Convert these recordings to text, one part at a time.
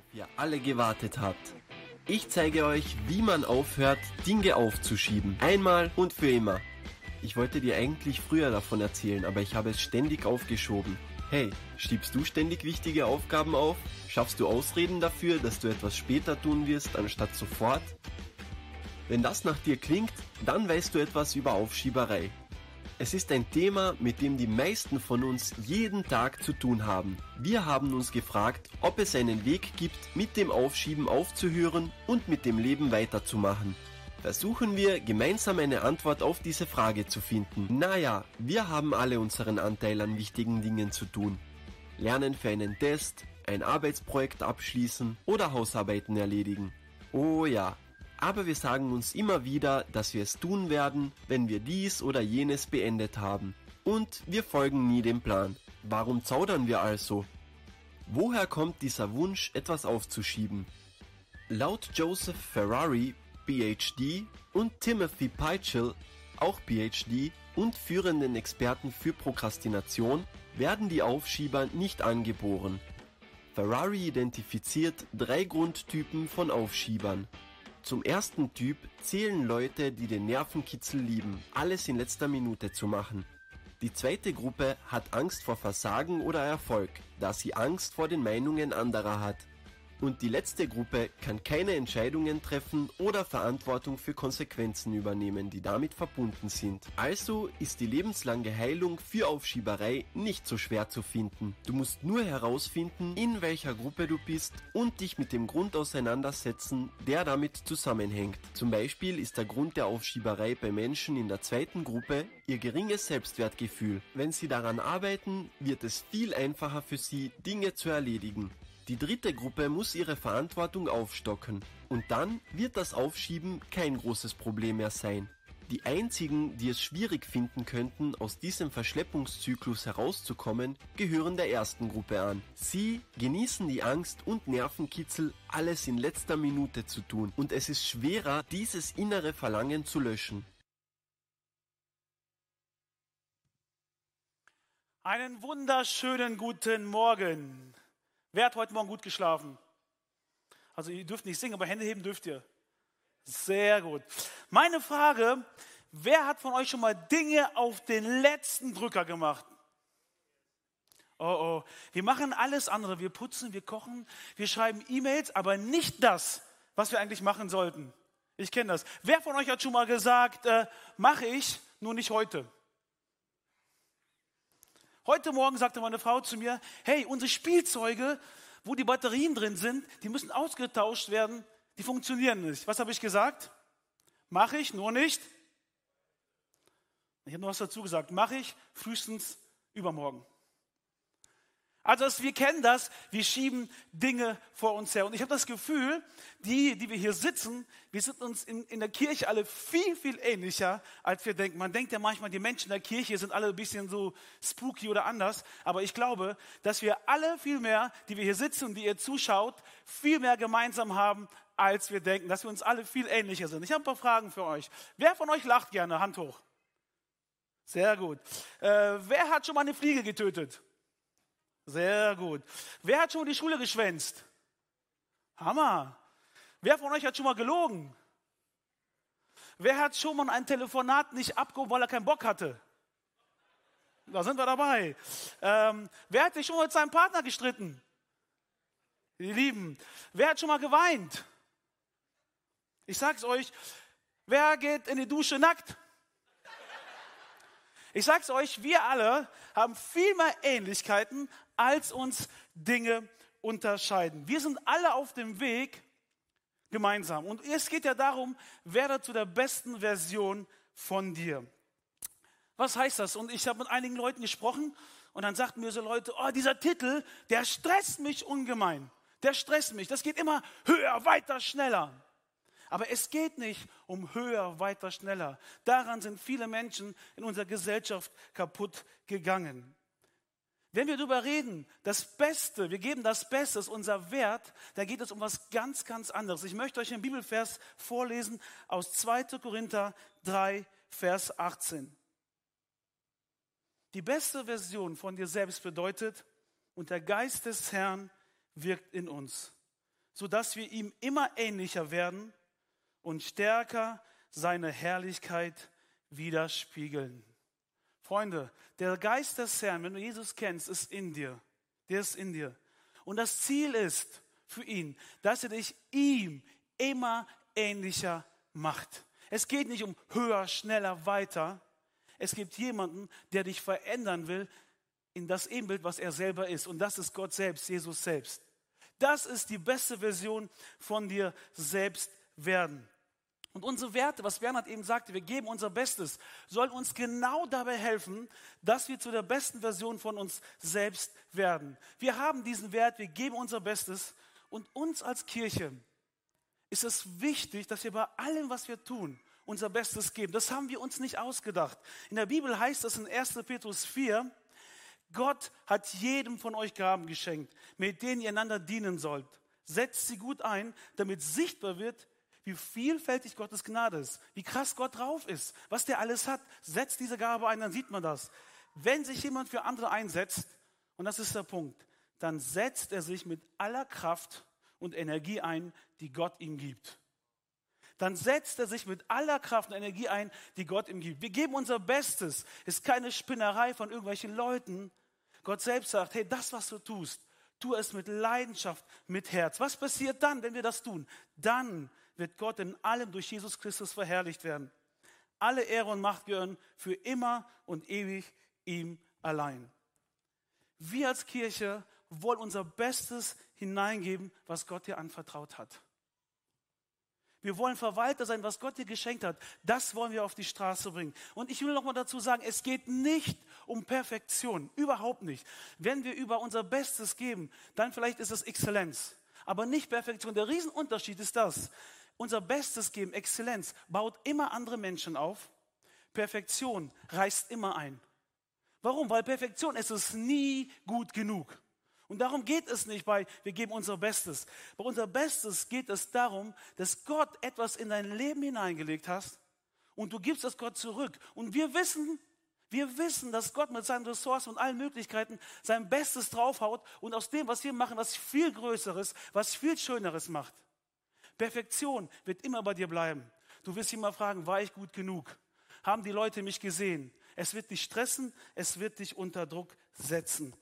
worauf ihr alle gewartet habt. Ich zeige euch, wie man aufhört, Dinge aufzuschieben. Einmal und für immer. Ich wollte dir eigentlich früher davon erzählen, aber ich habe es ständig aufgeschoben. Hey, schiebst du ständig wichtige Aufgaben auf? Schaffst du Ausreden dafür, dass du etwas später tun wirst, anstatt sofort? Wenn das nach dir klingt, dann weißt du etwas über Aufschieberei. Es ist ein Thema, mit dem die meisten von uns jeden Tag zu tun haben. Wir haben uns gefragt, ob es einen Weg gibt, mit dem Aufschieben aufzuhören und mit dem Leben weiterzumachen. Versuchen wir gemeinsam eine Antwort auf diese Frage zu finden. Naja, wir haben alle unseren Anteil an wichtigen Dingen zu tun. Lernen für einen Test, ein Arbeitsprojekt abschließen oder Hausarbeiten erledigen. Oh ja, aber wir sagen uns immer wieder, dass wir es tun werden, wenn wir dies oder jenes beendet haben. Und wir folgen nie dem Plan. Warum zaudern wir also? Woher kommt dieser Wunsch, etwas aufzuschieben? Laut Joseph Ferrari, PhD, und Timothy Peitschel, auch PhD, und führenden Experten für Prokrastination, werden die Aufschieber nicht angeboren. Ferrari identifiziert drei Grundtypen von Aufschiebern. Zum ersten Typ zählen Leute, die den Nervenkitzel lieben, alles in letzter Minute zu machen. Die zweite Gruppe hat Angst vor Versagen oder Erfolg, da sie Angst vor den Meinungen anderer hat. Und die letzte Gruppe kann keine Entscheidungen treffen oder Verantwortung für Konsequenzen übernehmen, die damit verbunden sind. Also ist die lebenslange Heilung für Aufschieberei nicht so schwer zu finden. Du musst nur herausfinden, in welcher Gruppe du bist und dich mit dem Grund auseinandersetzen, der damit zusammenhängt. Zum Beispiel ist der Grund der Aufschieberei bei Menschen in der zweiten Gruppe ihr geringes Selbstwertgefühl. Wenn sie daran arbeiten, wird es viel einfacher für sie, Dinge zu erledigen. Die dritte Gruppe muss ihre Verantwortung aufstocken. Und dann wird das Aufschieben kein großes Problem mehr sein. Die einzigen, die es schwierig finden könnten, aus diesem Verschleppungszyklus herauszukommen, gehören der ersten Gruppe an. Sie genießen die Angst und Nervenkitzel, alles in letzter Minute zu tun. Und es ist schwerer, dieses innere Verlangen zu löschen. Einen wunderschönen guten Morgen. Wer hat heute Morgen gut geschlafen? Also ihr dürft nicht singen, aber Hände heben dürft ihr. Sehr gut. Meine Frage, wer hat von euch schon mal Dinge auf den letzten Drücker gemacht? Oh oh, wir machen alles andere. Wir putzen, wir kochen, wir schreiben E-Mails, aber nicht das, was wir eigentlich machen sollten. Ich kenne das. Wer von euch hat schon mal gesagt, äh, mache ich, nur nicht heute? Heute Morgen sagte meine Frau zu mir, hey, unsere Spielzeuge, wo die Batterien drin sind, die müssen ausgetauscht werden, die funktionieren nicht. Was habe ich gesagt? Mache ich, nur nicht. Ich habe noch was dazu gesagt. Mache ich frühestens übermorgen. Also wir kennen das, wir schieben Dinge vor uns her. Und ich habe das Gefühl, die, die wir hier sitzen, wir sind uns in, in der Kirche alle viel, viel ähnlicher, als wir denken. Man denkt ja manchmal, die Menschen in der Kirche sind alle ein bisschen so spooky oder anders. Aber ich glaube, dass wir alle viel mehr, die wir hier sitzen und die ihr zuschaut, viel mehr gemeinsam haben, als wir denken. Dass wir uns alle viel ähnlicher sind. Ich habe ein paar Fragen für euch. Wer von euch lacht gerne? Hand hoch. Sehr gut. Äh, wer hat schon mal eine Fliege getötet? Sehr gut. Wer hat schon die Schule geschwänzt? Hammer. Wer von euch hat schon mal gelogen? Wer hat schon mal ein Telefonat nicht abgehoben, weil er keinen Bock hatte? Da sind wir dabei. Ähm, wer hat sich schon mal mit seinem Partner gestritten? Die Lieben. Wer hat schon mal geweint? Ich sag's euch. Wer geht in die Dusche nackt? Ich sag's euch, wir alle haben viel mehr Ähnlichkeiten, als uns Dinge unterscheiden. Wir sind alle auf dem Weg gemeinsam. Und es geht ja darum, werde zu der besten Version von dir. Was heißt das? Und ich habe mit einigen Leuten gesprochen und dann sagten mir so Leute, oh, dieser Titel, der stresst mich ungemein. Der stresst mich. Das geht immer höher, weiter, schneller. Aber es geht nicht um höher, weiter, schneller. Daran sind viele Menschen in unserer Gesellschaft kaputt gegangen. Wenn wir darüber reden, das Beste, wir geben das Beste, ist unser Wert, dann geht es um was ganz, ganz anderes. Ich möchte euch einen Bibelvers vorlesen aus 2. Korinther 3, Vers 18. Die beste Version von dir selbst bedeutet, und der Geist des Herrn wirkt in uns. sodass wir ihm immer ähnlicher werden und stärker seine Herrlichkeit widerspiegeln. Freunde, der Geist des Herrn, wenn du Jesus kennst, ist in dir. Der ist in dir. Und das Ziel ist für ihn, dass er dich ihm immer ähnlicher macht. Es geht nicht um höher, schneller, weiter. Es gibt jemanden, der dich verändern will in das Ebenbild, was er selber ist. Und das ist Gott selbst, Jesus selbst. Das ist die beste Version von dir selbst werden. Und unsere Werte, was Bernhard eben sagte, wir geben unser Bestes, sollen uns genau dabei helfen, dass wir zu der besten Version von uns selbst werden. Wir haben diesen Wert, wir geben unser Bestes und uns als Kirche ist es wichtig, dass wir bei allem, was wir tun, unser Bestes geben. Das haben wir uns nicht ausgedacht. In der Bibel heißt es in 1. Petrus 4, Gott hat jedem von euch Gaben geschenkt, mit denen ihr einander dienen sollt. Setzt sie gut ein, damit sichtbar wird, wie vielfältig Gottes Gnade ist, wie krass Gott drauf ist, was der alles hat. Setzt diese Gabe ein, dann sieht man das. Wenn sich jemand für andere einsetzt, und das ist der Punkt, dann setzt er sich mit aller Kraft und Energie ein, die Gott ihm gibt. Dann setzt er sich mit aller Kraft und Energie ein, die Gott ihm gibt. Wir geben unser Bestes. Ist keine Spinnerei von irgendwelchen Leuten. Gott selbst sagt, hey, das, was du tust, tu es mit Leidenschaft, mit Herz. Was passiert dann, wenn wir das tun? Dann wird Gott in allem durch Jesus Christus verherrlicht werden. Alle Ehre und Macht gehören für immer und ewig ihm allein. Wir als Kirche wollen unser Bestes hineingeben, was Gott dir anvertraut hat. Wir wollen Verwalter sein, was Gott dir geschenkt hat. Das wollen wir auf die Straße bringen. Und ich will noch mal dazu sagen, es geht nicht um Perfektion. Überhaupt nicht. Wenn wir über unser Bestes geben, dann vielleicht ist es Exzellenz. Aber nicht Perfektion. Der Riesenunterschied ist das. Unser Bestes geben, Exzellenz, baut immer andere Menschen auf. Perfektion reißt immer ein. Warum? Weil Perfektion ist es nie gut genug. Und darum geht es nicht bei, wir geben unser Bestes. Bei unser Bestes geht es darum, dass Gott etwas in dein Leben hineingelegt hast und du gibst es Gott zurück. Und wir wissen, wir wissen, dass Gott mit seinen Ressourcen und allen Möglichkeiten sein Bestes draufhaut und aus dem, was wir machen, was viel Größeres, was viel Schöneres macht. Perfektion wird immer bei dir bleiben. Du wirst immer fragen, war ich gut genug? Haben die Leute mich gesehen? Es wird dich stressen, es wird dich unter Druck setzen.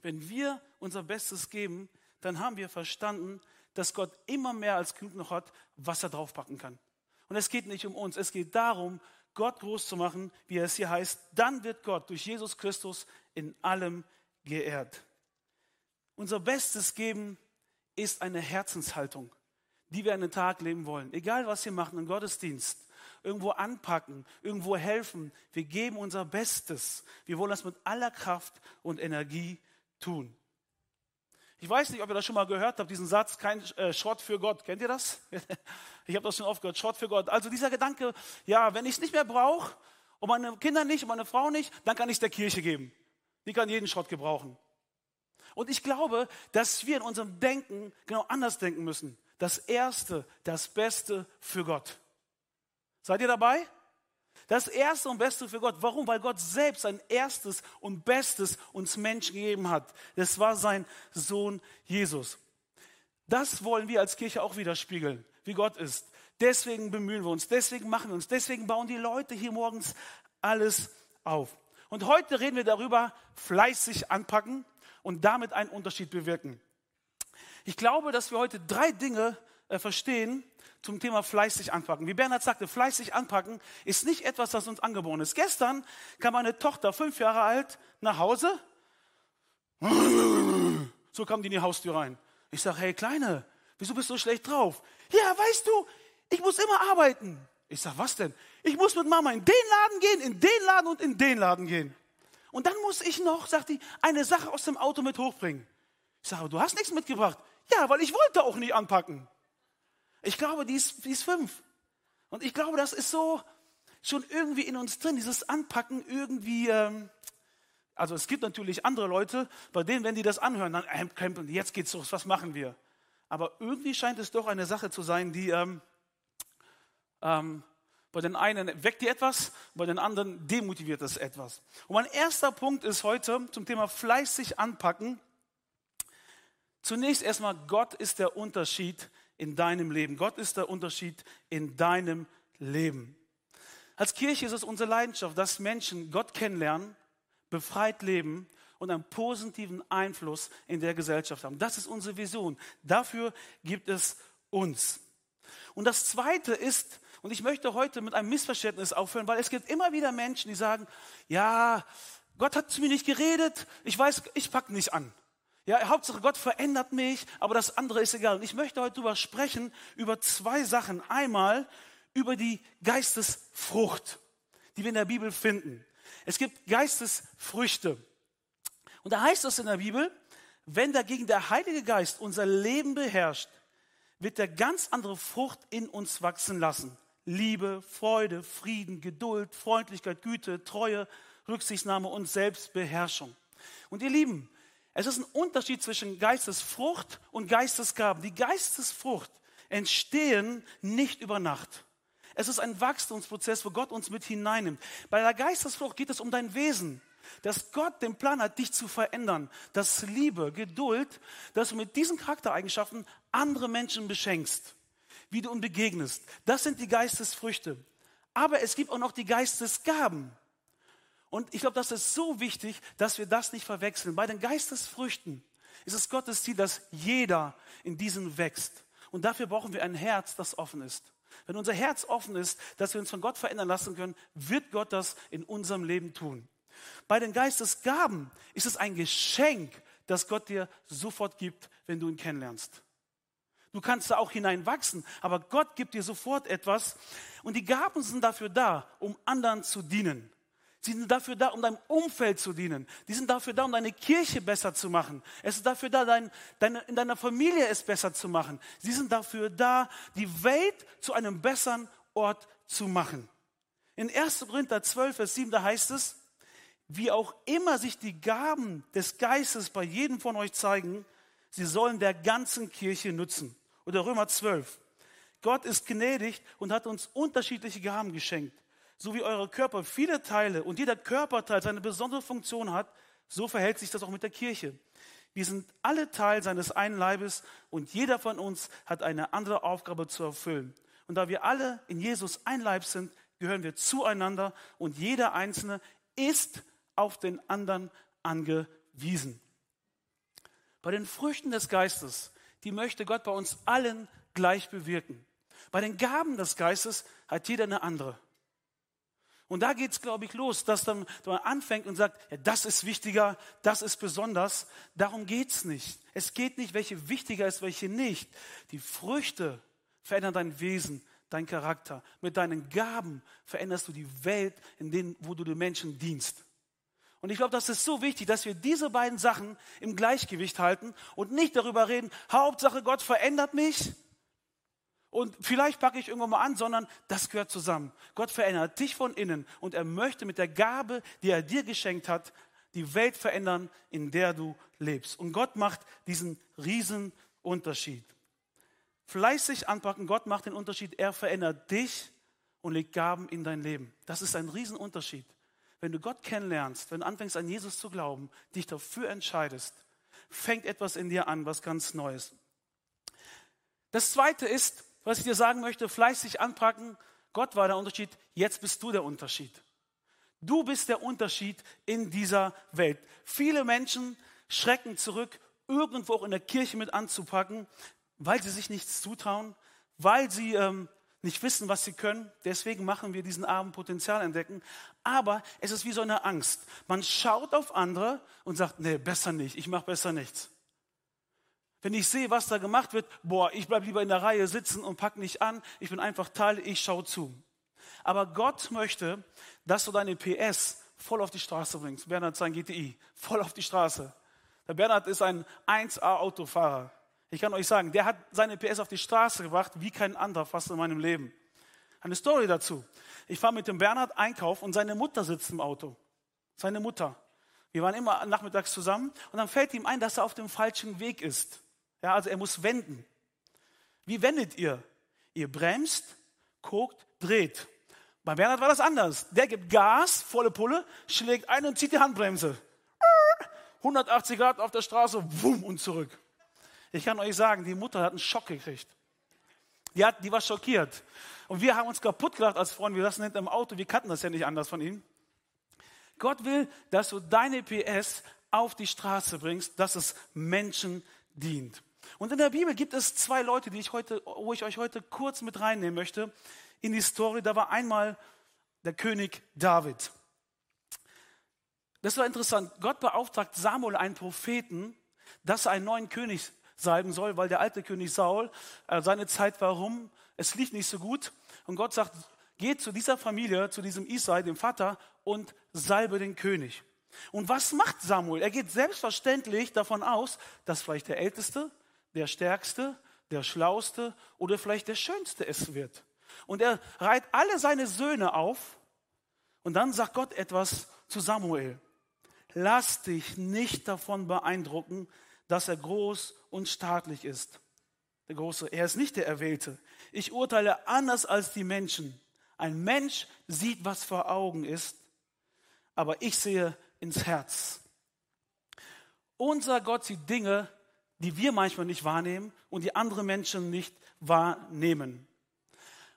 Wenn wir unser Bestes geben, dann haben wir verstanden, dass Gott immer mehr als genug noch hat, was er draufpacken kann. Und es geht nicht um uns, es geht darum, Gott groß zu machen, wie es hier heißt. Dann wird Gott durch Jesus Christus in allem geehrt. Unser Bestes geben ist eine Herzenshaltung, die wir an den Tag leben wollen. Egal, was wir machen im Gottesdienst, irgendwo anpacken, irgendwo helfen. Wir geben unser Bestes. Wir wollen das mit aller Kraft und Energie tun. Ich weiß nicht, ob ihr das schon mal gehört habt, diesen Satz, kein äh, Schrott für Gott. Kennt ihr das? ich habe das schon oft gehört, Schrott für Gott. Also dieser Gedanke, ja, wenn ich es nicht mehr brauche, und meine Kinder nicht, und meine Frau nicht, dann kann ich es der Kirche geben. Die kann jeden Schrott gebrauchen. Und ich glaube, dass wir in unserem Denken genau anders denken müssen. Das Erste, das Beste für Gott. Seid ihr dabei? Das Erste und Beste für Gott. Warum? Weil Gott selbst sein Erstes und Bestes uns Menschen gegeben hat. Das war sein Sohn Jesus. Das wollen wir als Kirche auch widerspiegeln, wie Gott ist. Deswegen bemühen wir uns, deswegen machen wir uns, deswegen bauen die Leute hier morgens alles auf. Und heute reden wir darüber, fleißig anpacken und damit einen Unterschied bewirken. Ich glaube, dass wir heute drei Dinge äh, verstehen, zum Thema fleißig anpacken. Wie Bernhard sagte, fleißig anpacken ist nicht etwas, das uns angeboren ist. Gestern kam meine Tochter, fünf Jahre alt, nach Hause. So kam die in die Haustür rein. Ich sage, hey Kleine, wieso bist du so schlecht drauf? Ja, weißt du, ich muss immer arbeiten. Ich sage, was denn? Ich muss mit Mama in den Laden gehen, in den Laden und in den Laden gehen. Und dann muss ich noch, sagt die, eine Sache aus dem Auto mit hochbringen. Ich sage, du hast nichts mitgebracht. Ja, weil ich wollte auch nicht anpacken. Ich glaube, die ist, die ist fünf. Und ich glaube, das ist so schon irgendwie in uns drin, dieses Anpacken irgendwie. Ähm, also es gibt natürlich andere Leute, bei denen, wenn die das anhören, dann äh, jetzt geht's los, was machen wir? Aber irgendwie scheint es doch eine Sache zu sein, die ähm, ähm, bei den einen weckt die etwas, bei den anderen demotiviert es etwas. Und mein erster Punkt ist heute zum Thema fleißig anpacken, Zunächst erstmal, Gott ist der Unterschied in deinem Leben. Gott ist der Unterschied in deinem Leben. Als Kirche ist es unsere Leidenschaft, dass Menschen Gott kennenlernen, befreit leben und einen positiven Einfluss in der Gesellschaft haben. Das ist unsere Vision. Dafür gibt es uns. Und das Zweite ist, und ich möchte heute mit einem Missverständnis aufhören, weil es gibt immer wieder Menschen, die sagen, ja, Gott hat zu mir nicht geredet, ich weiß, ich packe nicht an. Ja, Hauptsache Gott verändert mich, aber das andere ist egal. Und ich möchte heute darüber sprechen, über zwei Sachen. Einmal über die Geistesfrucht, die wir in der Bibel finden. Es gibt Geistesfrüchte. Und da heißt es in der Bibel, wenn dagegen der Heilige Geist unser Leben beherrscht, wird er ganz andere Frucht in uns wachsen lassen. Liebe, Freude, Frieden, Geduld, Freundlichkeit, Güte, Treue, Rücksichtnahme und Selbstbeherrschung. Und ihr Lieben, es ist ein Unterschied zwischen Geistesfrucht und Geistesgaben. Die Geistesfrucht entstehen nicht über Nacht. Es ist ein Wachstumsprozess, wo Gott uns mit hineinnimmt. Bei der Geistesfrucht geht es um dein Wesen, dass Gott den Plan hat, dich zu verändern, dass Liebe, Geduld, dass du mit diesen Charaktereigenschaften andere Menschen beschenkst, wie du ihnen begegnest. Das sind die Geistesfrüchte. Aber es gibt auch noch die Geistesgaben. Und ich glaube, das ist so wichtig, dass wir das nicht verwechseln. Bei den Geistesfrüchten ist es Gottes Ziel, dass jeder in diesen wächst. Und dafür brauchen wir ein Herz, das offen ist. Wenn unser Herz offen ist, dass wir uns von Gott verändern lassen können, wird Gott das in unserem Leben tun. Bei den Geistesgaben ist es ein Geschenk, das Gott dir sofort gibt, wenn du ihn kennenlernst. Du kannst da auch hineinwachsen, aber Gott gibt dir sofort etwas. Und die Gaben sind dafür da, um anderen zu dienen. Sie sind dafür da, um deinem Umfeld zu dienen. Die sind dafür da, um deine Kirche besser zu machen. Es ist dafür da, dein, deine, in deiner Familie es besser zu machen. Sie sind dafür da, die Welt zu einem besseren Ort zu machen. In 1. Korinther 12, Vers 7, da heißt es, wie auch immer sich die Gaben des Geistes bei jedem von euch zeigen, sie sollen der ganzen Kirche nutzen. Oder Römer 12. Gott ist gnädig und hat uns unterschiedliche Gaben geschenkt so wie eure Körper viele Teile und jeder Körperteil seine besondere Funktion hat, so verhält sich das auch mit der Kirche. Wir sind alle Teil seines einen Leibes und jeder von uns hat eine andere Aufgabe zu erfüllen. Und da wir alle in Jesus ein Leib sind, gehören wir zueinander und jeder Einzelne ist auf den anderen angewiesen. Bei den Früchten des Geistes, die möchte Gott bei uns allen gleich bewirken. Bei den Gaben des Geistes hat jeder eine andere. Und da geht es, glaube ich, los, dass man anfängt und sagt, ja, das ist wichtiger, das ist besonders. Darum geht es nicht. Es geht nicht, welche wichtiger ist, welche nicht. Die Früchte verändern dein Wesen, dein Charakter. Mit deinen Gaben veränderst du die Welt, in denen, wo du den Menschen dienst. Und ich glaube, das ist so wichtig, dass wir diese beiden Sachen im Gleichgewicht halten und nicht darüber reden, Hauptsache Gott verändert mich und vielleicht packe ich irgendwann mal an, sondern das gehört zusammen. Gott verändert dich von innen und er möchte mit der Gabe, die er dir geschenkt hat, die Welt verändern, in der du lebst. Und Gott macht diesen riesen Unterschied. Fleißig anpacken, Gott macht den Unterschied, er verändert dich und legt Gaben in dein Leben. Das ist ein Riesenunterschied. Wenn du Gott kennenlernst, wenn du anfängst an Jesus zu glauben, dich dafür entscheidest, fängt etwas in dir an, was ganz Neues. Das zweite ist, was ich dir sagen möchte, fleißig anpacken. Gott war der Unterschied, jetzt bist du der Unterschied. Du bist der Unterschied in dieser Welt. Viele Menschen schrecken zurück, irgendwo auch in der Kirche mit anzupacken, weil sie sich nichts zutrauen, weil sie ähm, nicht wissen, was sie können. Deswegen machen wir diesen Abend Potenzial entdecken. Aber es ist wie so eine Angst. Man schaut auf andere und sagt, nee, besser nicht, ich mache besser nichts. Wenn ich sehe, was da gemacht wird, boah, ich bleibe lieber in der Reihe sitzen und pack nicht an. Ich bin einfach Teil, ich schaue zu. Aber Gott möchte, dass du deine PS voll auf die Straße bringst. Bernhard sein GTI, voll auf die Straße. Der Bernhard ist ein 1A-Autofahrer. Ich kann euch sagen, der hat seine PS auf die Straße gebracht, wie kein anderer fast in meinem Leben. Eine Story dazu. Ich fahre mit dem Bernhard einkaufen und seine Mutter sitzt im Auto. Seine Mutter. Wir waren immer nachmittags zusammen und dann fällt ihm ein, dass er auf dem falschen Weg ist. Ja, also er muss wenden. Wie wendet ihr? Ihr bremst, guckt, dreht. Bei Bernhard war das anders. Der gibt Gas, volle Pulle, schlägt ein und zieht die Handbremse. 180 Grad auf der Straße, wumm und zurück. Ich kann euch sagen, die Mutter hat einen Schock gekriegt. Die, hat, die war schockiert. Und wir haben uns kaputt gelacht als Freunde. Wir saßen hinter im Auto, wir kannten das ja nicht anders von ihm. Gott will, dass du deine PS auf die Straße bringst, dass es Menschen dient. Und in der Bibel gibt es zwei Leute, die ich heute, wo ich euch heute kurz mit reinnehmen möchte in die Story. Da war einmal der König David. Das war interessant. Gott beauftragt Samuel, einen Propheten, dass er einen neuen König salben soll, weil der alte König Saul, äh, seine Zeit war rum, es lief nicht so gut. Und Gott sagt, geh zu dieser Familie, zu diesem Isai, dem Vater, und salbe den König. Und was macht Samuel? Er geht selbstverständlich davon aus, dass vielleicht der Älteste, der Stärkste, der Schlauste oder vielleicht der Schönste es wird. Und er reiht alle seine Söhne auf und dann sagt Gott etwas zu Samuel. Lass dich nicht davon beeindrucken, dass er groß und staatlich ist. Der Große, er ist nicht der Erwählte. Ich urteile anders als die Menschen. Ein Mensch sieht, was vor Augen ist, aber ich sehe ins Herz. Unser Gott sieht Dinge, die wir manchmal nicht wahrnehmen und die andere Menschen nicht wahrnehmen.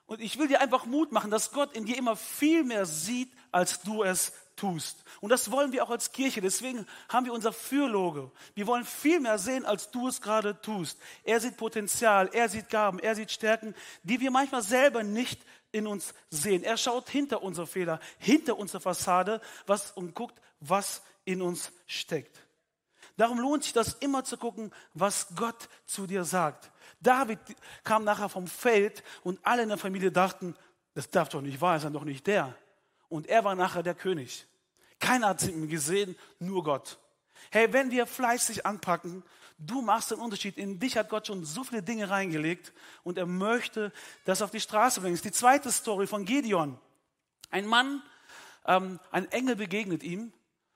Und ich will dir einfach Mut machen, dass Gott in dir immer viel mehr sieht, als du es tust. Und das wollen wir auch als Kirche. Deswegen haben wir unser Fürloge. Wir wollen viel mehr sehen, als du es gerade tust. Er sieht Potenzial, er sieht Gaben, er sieht Stärken, die wir manchmal selber nicht in uns sehen. Er schaut hinter unsere Fehler, hinter unsere Fassade was, und guckt, was in uns steckt. Darum lohnt sich das immer zu gucken, was Gott zu dir sagt. David kam nachher vom Feld und alle in der Familie dachten, das darf doch nicht wahr sein, doch nicht der. Und er war nachher der König. Keiner hat ihn gesehen, nur Gott. Hey, wenn wir fleißig anpacken, du machst den Unterschied. In dich hat Gott schon so viele Dinge reingelegt und er möchte das auf die Straße bringen. Die zweite Story von Gideon. Ein Mann, ähm, ein Engel begegnet ihm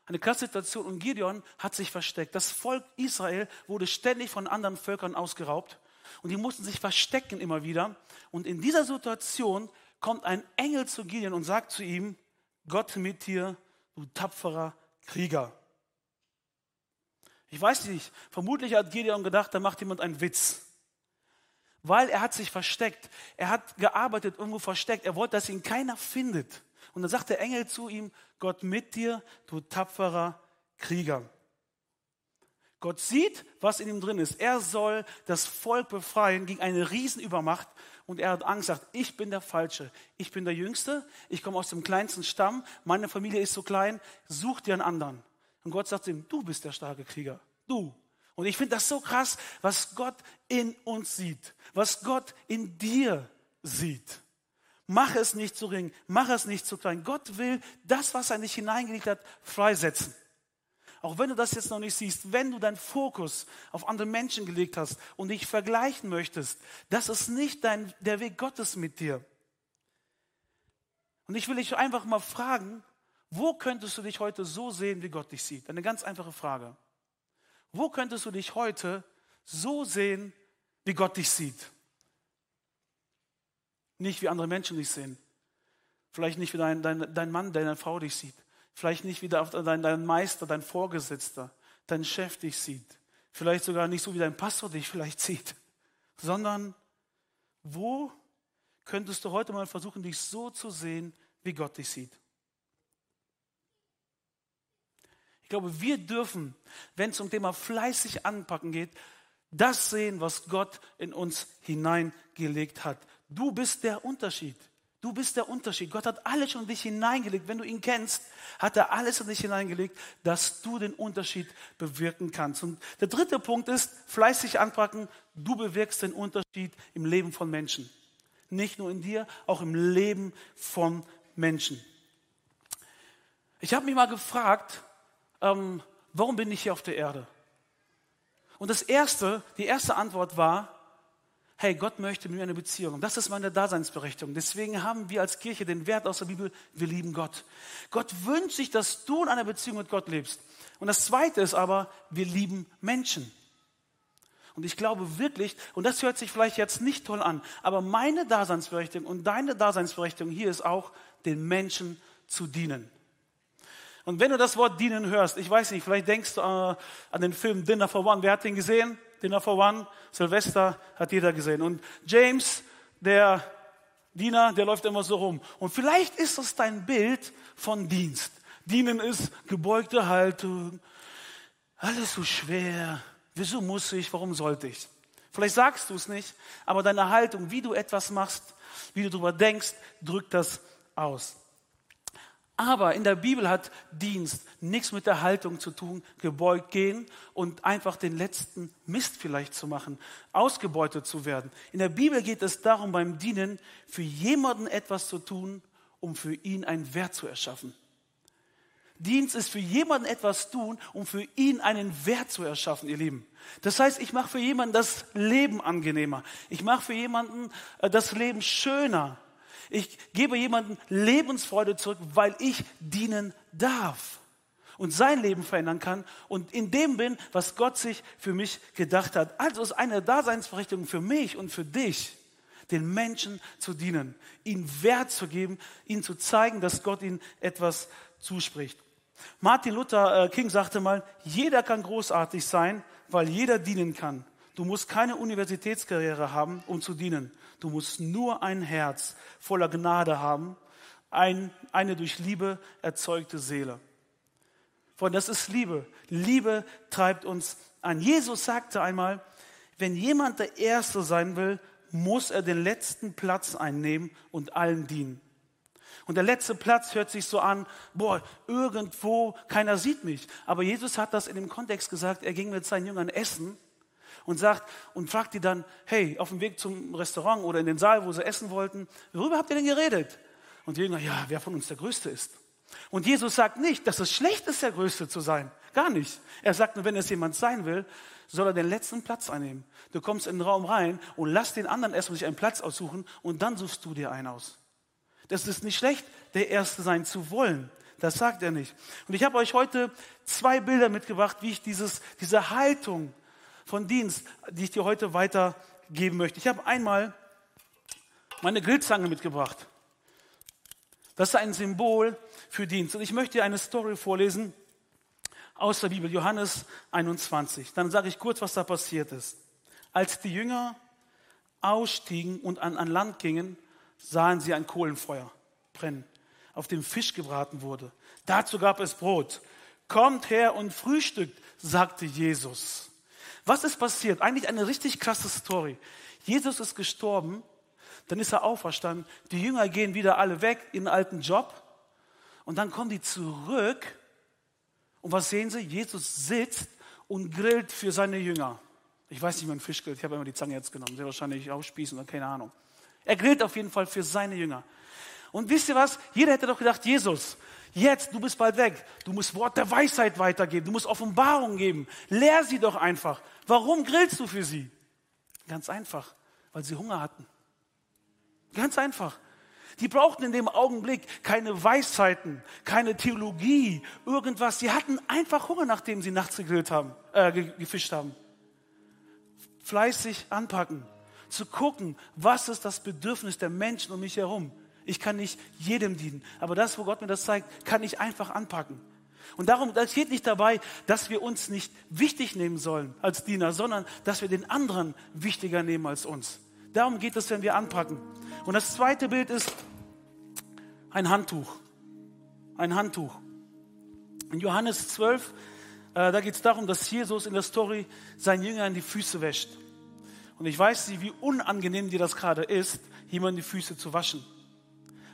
eine Klassituation und Gideon hat sich versteckt. Das Volk Israel wurde ständig von anderen Völkern ausgeraubt und die mussten sich verstecken immer wieder. Und in dieser Situation kommt ein Engel zu Gideon und sagt zu ihm, Gott mit dir, du tapferer Krieger. Ich weiß nicht, vermutlich hat Gideon gedacht, da macht jemand einen Witz. Weil er hat sich versteckt. Er hat gearbeitet, irgendwo versteckt. Er wollte, dass ihn keiner findet. Und dann sagt der Engel zu ihm, Gott mit dir, du tapferer Krieger. Gott sieht, was in ihm drin ist. Er soll das Volk befreien gegen eine Riesenübermacht. Und er hat Angst, sagt, ich bin der Falsche. Ich bin der Jüngste. Ich komme aus dem kleinsten Stamm. Meine Familie ist so klein. Such dir einen anderen. Und Gott sagt ihm, du bist der starke Krieger. Du. Und ich finde das so krass, was Gott in uns sieht. Was Gott in dir sieht. Mach es nicht zu ring, mach es nicht zu klein. Gott will das, was er nicht hineingelegt hat, freisetzen. Auch wenn du das jetzt noch nicht siehst, wenn du deinen Fokus auf andere Menschen gelegt hast und dich vergleichen möchtest, das ist nicht dein, der Weg Gottes mit dir. Und ich will dich einfach mal fragen, wo könntest du dich heute so sehen, wie Gott dich sieht? Eine ganz einfache Frage. Wo könntest du dich heute so sehen, wie Gott dich sieht? Nicht wie andere Menschen dich sehen. Vielleicht nicht wie dein, dein, dein Mann, deine Frau dich sieht. Vielleicht nicht wie dein, dein Meister, dein Vorgesetzter, dein Chef dich sieht. Vielleicht sogar nicht so wie dein Pastor dich vielleicht sieht. Sondern wo könntest du heute mal versuchen, dich so zu sehen, wie Gott dich sieht? Ich glaube, wir dürfen, wenn es um Thema fleißig anpacken geht, das sehen, was Gott in uns hineingelegt hat. Du bist der Unterschied. Du bist der Unterschied. Gott hat alles in dich hineingelegt. Wenn du ihn kennst, hat er alles in dich hineingelegt, dass du den Unterschied bewirken kannst. Und der dritte Punkt ist, fleißig anpacken. Du bewirkst den Unterschied im Leben von Menschen. Nicht nur in dir, auch im Leben von Menschen. Ich habe mich mal gefragt, ähm, warum bin ich hier auf der Erde? Und das erste, die erste Antwort war, hey, Gott möchte mit mir eine Beziehung. Das ist meine Daseinsberechtigung. Deswegen haben wir als Kirche den Wert aus der Bibel, wir lieben Gott. Gott wünscht sich, dass du in einer Beziehung mit Gott lebst. Und das Zweite ist aber, wir lieben Menschen. Und ich glaube wirklich, und das hört sich vielleicht jetzt nicht toll an, aber meine Daseinsberechtigung und deine Daseinsberechtigung hier ist auch, den Menschen zu dienen. Und wenn du das Wort dienen hörst, ich weiß nicht, vielleicht denkst du äh, an den Film Dinner for One. Wer hat den gesehen? Dinner for One, Silvester hat jeder gesehen. Und James, der Diener, der läuft immer so rum. Und vielleicht ist das dein Bild von Dienst. Dienen ist gebeugte Haltung, alles so schwer. Wieso muss ich? Warum sollte ich? Vielleicht sagst du es nicht, aber deine Haltung, wie du etwas machst, wie du darüber denkst, drückt das aus. Aber in der Bibel hat Dienst nichts mit der Haltung zu tun, gebeugt gehen und einfach den letzten Mist vielleicht zu machen, ausgebeutet zu werden. In der Bibel geht es darum, beim Dienen für jemanden etwas zu tun, um für ihn einen Wert zu erschaffen. Dienst ist für jemanden etwas tun, um für ihn einen Wert zu erschaffen, ihr Lieben. Das heißt, ich mache für jemanden das Leben angenehmer. Ich mache für jemanden äh, das Leben schöner. Ich gebe jemandem Lebensfreude zurück, weil ich dienen darf und sein Leben verändern kann und in dem bin, was Gott sich für mich gedacht hat. Also ist eine Daseinsberechtigung für mich und für dich, den Menschen zu dienen, ihnen Wert zu geben, ihnen zu zeigen, dass Gott ihnen etwas zuspricht. Martin Luther äh, King sagte mal, jeder kann großartig sein, weil jeder dienen kann. Du musst keine Universitätskarriere haben, um zu dienen. Du musst nur ein Herz voller Gnade haben, ein, eine durch Liebe erzeugte Seele. Freunde, das ist Liebe. Liebe treibt uns an. Jesus sagte einmal, wenn jemand der Erste sein will, muss er den letzten Platz einnehmen und allen dienen. Und der letzte Platz hört sich so an, boah, irgendwo, keiner sieht mich. Aber Jesus hat das in dem Kontext gesagt, er ging mit seinen Jüngern essen und sagt und fragt die dann, hey, auf dem Weg zum Restaurant oder in den Saal, wo sie essen wollten, worüber habt ihr denn geredet? Und die Jünger, ja, wer von uns der Größte ist. Und Jesus sagt nicht, dass es schlecht ist, der Größte zu sein. Gar nicht. Er sagt nur, wenn es jemand sein will, soll er den letzten Platz einnehmen. Du kommst in den Raum rein und lass den anderen erstmal sich einen Platz aussuchen und dann suchst du dir einen aus. Das ist nicht schlecht, der Erste sein zu wollen. Das sagt er nicht. Und ich habe euch heute zwei Bilder mitgebracht, wie ich dieses, diese Haltung von Dienst, die ich dir heute weitergeben möchte. Ich habe einmal meine Grillzange mitgebracht. Das ist ein Symbol für Dienst. Und ich möchte dir eine Story vorlesen aus der Bibel, Johannes 21. Dann sage ich kurz, was da passiert ist. Als die Jünger ausstiegen und an, an Land gingen, sahen sie ein Kohlenfeuer brennen, auf dem Fisch gebraten wurde. Dazu gab es Brot. Kommt her und frühstückt, sagte Jesus. Was ist passiert? Eigentlich eine richtig krasse Story. Jesus ist gestorben, dann ist er auferstanden, die Jünger gehen wieder alle weg in den alten Job und dann kommen die zurück und was sehen sie? Jesus sitzt und grillt für seine Jünger. Ich weiß nicht, wie man Fisch grillt, ich habe immer die Zange jetzt genommen, sehr wahrscheinlich aufspießen oder keine Ahnung. Er grillt auf jeden Fall für seine Jünger. Und wisst ihr was? Jeder hätte doch gedacht, Jesus, Jetzt, du bist bald weg. Du musst Wort der Weisheit weitergeben. Du musst Offenbarung geben. Lehr sie doch einfach. Warum grillst du für sie? Ganz einfach, weil sie Hunger hatten. Ganz einfach. Die brauchten in dem Augenblick keine Weisheiten, keine Theologie, irgendwas. Sie hatten einfach Hunger, nachdem sie nachts gegrillt haben, äh, gefischt haben. Fleißig anpacken, zu gucken, was ist das Bedürfnis der Menschen um mich herum. Ich kann nicht jedem dienen. Aber das, wo Gott mir das zeigt, kann ich einfach anpacken. Und darum, das steht nicht dabei, dass wir uns nicht wichtig nehmen sollen als Diener, sondern dass wir den anderen wichtiger nehmen als uns. Darum geht es, wenn wir anpacken. Und das zweite Bild ist ein Handtuch. Ein Handtuch. In Johannes 12, äh, da geht es darum, dass Jesus in der Story seinen Jüngern die Füße wäscht. Und ich weiß nicht, wie unangenehm dir das gerade ist, jemandem die Füße zu waschen.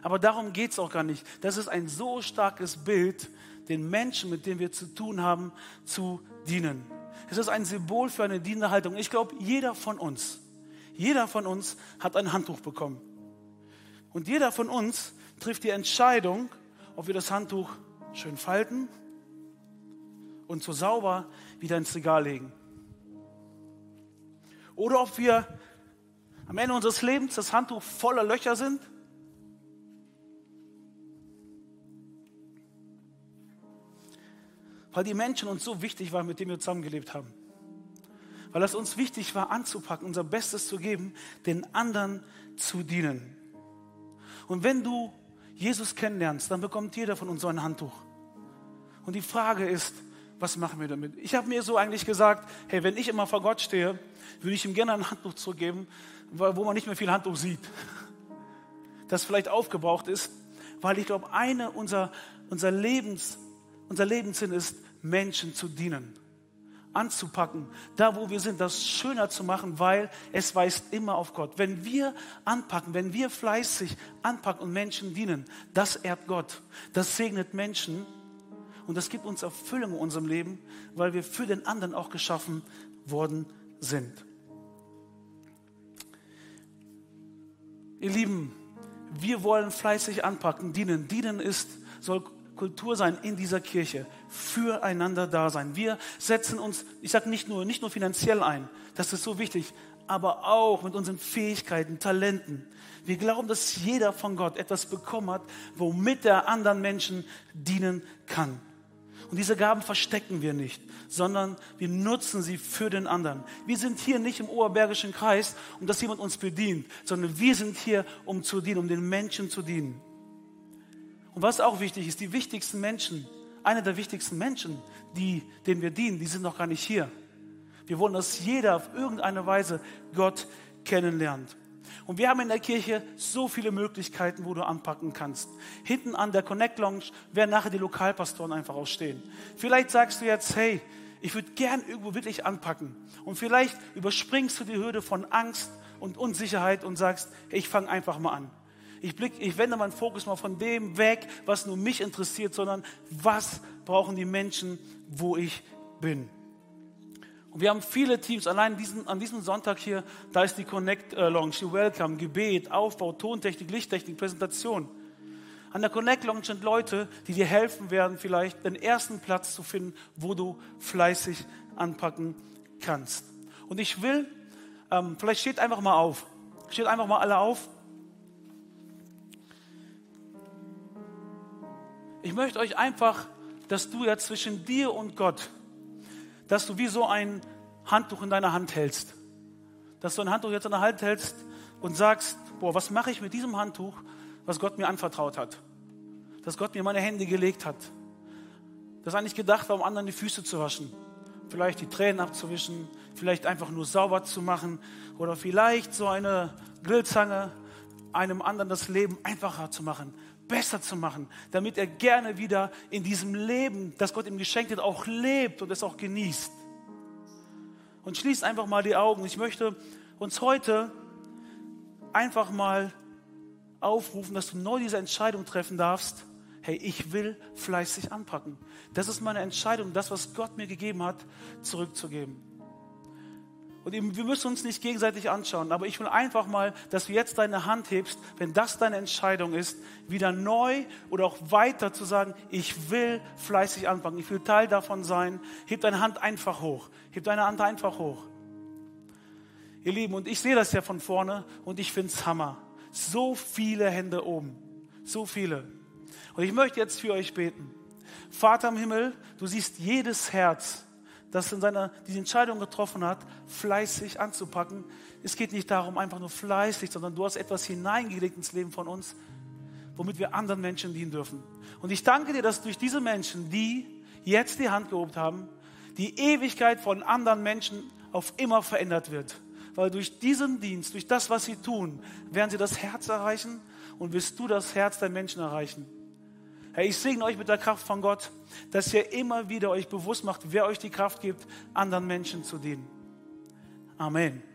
Aber darum geht es auch gar nicht. Das ist ein so starkes Bild, den Menschen, mit denen wir zu tun haben, zu dienen. Es ist ein Symbol für eine dienende Haltung. Ich glaube, jeder von uns, jeder von uns hat ein Handtuch bekommen. Und jeder von uns trifft die Entscheidung, ob wir das Handtuch schön falten und so sauber wieder ins Regal legen. Oder ob wir am Ende unseres Lebens das Handtuch voller Löcher sind weil die Menschen uns so wichtig waren, mit denen wir zusammengelebt haben. Weil es uns wichtig war, anzupacken, unser Bestes zu geben, den anderen zu dienen. Und wenn du Jesus kennenlernst, dann bekommt jeder von uns so ein Handtuch. Und die Frage ist, was machen wir damit? Ich habe mir so eigentlich gesagt, hey, wenn ich immer vor Gott stehe, würde ich ihm gerne ein Handtuch zurückgeben, wo man nicht mehr viel Handtuch sieht. Das vielleicht aufgebraucht ist, weil ich glaube, eine unserer unser Lebens, unser Lebenssinn ist, Menschen zu dienen, anzupacken, da wo wir sind, das schöner zu machen, weil es weist immer auf Gott. Wenn wir anpacken, wenn wir fleißig anpacken und Menschen dienen, das ehrt Gott, das segnet Menschen und das gibt uns Erfüllung in unserem Leben, weil wir für den anderen auch geschaffen worden sind. Ihr Lieben, wir wollen fleißig anpacken, dienen. Dienen ist, soll Kultur sein in dieser Kirche, füreinander da sein. Wir setzen uns, ich sage nicht nur, nicht nur finanziell ein, das ist so wichtig, aber auch mit unseren Fähigkeiten, Talenten. Wir glauben, dass jeder von Gott etwas bekommen hat, womit er anderen Menschen dienen kann. Und diese Gaben verstecken wir nicht, sondern wir nutzen sie für den anderen. Wir sind hier nicht im Oberbergischen Kreis, um dass jemand uns bedient, sondern wir sind hier, um zu dienen, um den Menschen zu dienen. Und was auch wichtig ist, die wichtigsten Menschen, einer der wichtigsten Menschen, die, denen wir dienen, die sind noch gar nicht hier. Wir wollen, dass jeder auf irgendeine Weise Gott kennenlernt. Und wir haben in der Kirche so viele Möglichkeiten, wo du anpacken kannst. Hinten an der Connect Lounge werden nachher die Lokalpastoren einfach ausstehen. Vielleicht sagst du jetzt, hey, ich würde gern irgendwo wirklich anpacken. Und vielleicht überspringst du die Hürde von Angst und Unsicherheit und sagst, ich fange einfach mal an. Ich, blick, ich wende meinen Fokus mal von dem weg, was nur mich interessiert, sondern was brauchen die Menschen, wo ich bin. Und wir haben viele Teams, allein diesen, an diesem Sonntag hier, da ist die Connect äh, Lounge, die Welcome, Gebet, Aufbau, Tontechnik, Lichttechnik, Präsentation. An der Connect Lounge sind Leute, die dir helfen werden, vielleicht den ersten Platz zu finden, wo du fleißig anpacken kannst. Und ich will, ähm, vielleicht steht einfach mal auf. Steht einfach mal alle auf. Ich möchte euch einfach, dass du ja zwischen dir und Gott dass du wie so ein Handtuch in deiner Hand hältst. Dass du ein Handtuch jetzt in der Hand hältst und sagst, boah, was mache ich mit diesem Handtuch, was Gott mir anvertraut hat? Dass Gott mir meine Hände gelegt hat. Das eigentlich gedacht war, um anderen die Füße zu waschen. Vielleicht die Tränen abzuwischen, vielleicht einfach nur sauber zu machen oder vielleicht so eine Grillzange einem anderen das Leben einfacher zu machen besser zu machen, damit er gerne wieder in diesem Leben, das Gott ihm geschenkt hat, auch lebt und es auch genießt. Und schließt einfach mal die Augen. Ich möchte uns heute einfach mal aufrufen, dass du neu diese Entscheidung treffen darfst. Hey, ich will fleißig anpacken. Das ist meine Entscheidung, das, was Gott mir gegeben hat, zurückzugeben. Und wir müssen uns nicht gegenseitig anschauen, aber ich will einfach mal, dass du jetzt deine Hand hebst, wenn das deine Entscheidung ist, wieder neu oder auch weiter zu sagen, ich will fleißig anfangen, ich will Teil davon sein. Heb deine Hand einfach hoch. Heb deine Hand einfach hoch. Ihr Lieben, und ich sehe das ja von vorne und ich finde es Hammer. So viele Hände oben. So viele. Und ich möchte jetzt für euch beten. Vater im Himmel, du siehst jedes Herz das in seiner, diese Entscheidung getroffen hat, fleißig anzupacken. Es geht nicht darum, einfach nur fleißig, sondern du hast etwas hineingelegt ins Leben von uns, womit wir anderen Menschen dienen dürfen. Und ich danke dir, dass durch diese Menschen, die jetzt die Hand gehoben haben, die Ewigkeit von anderen Menschen auf immer verändert wird. Weil durch diesen Dienst, durch das, was sie tun, werden sie das Herz erreichen und wirst du das Herz der Menschen erreichen. Herr, ich segne euch mit der Kraft von Gott, dass ihr immer wieder euch bewusst macht, wer euch die Kraft gibt, anderen Menschen zu dienen. Amen.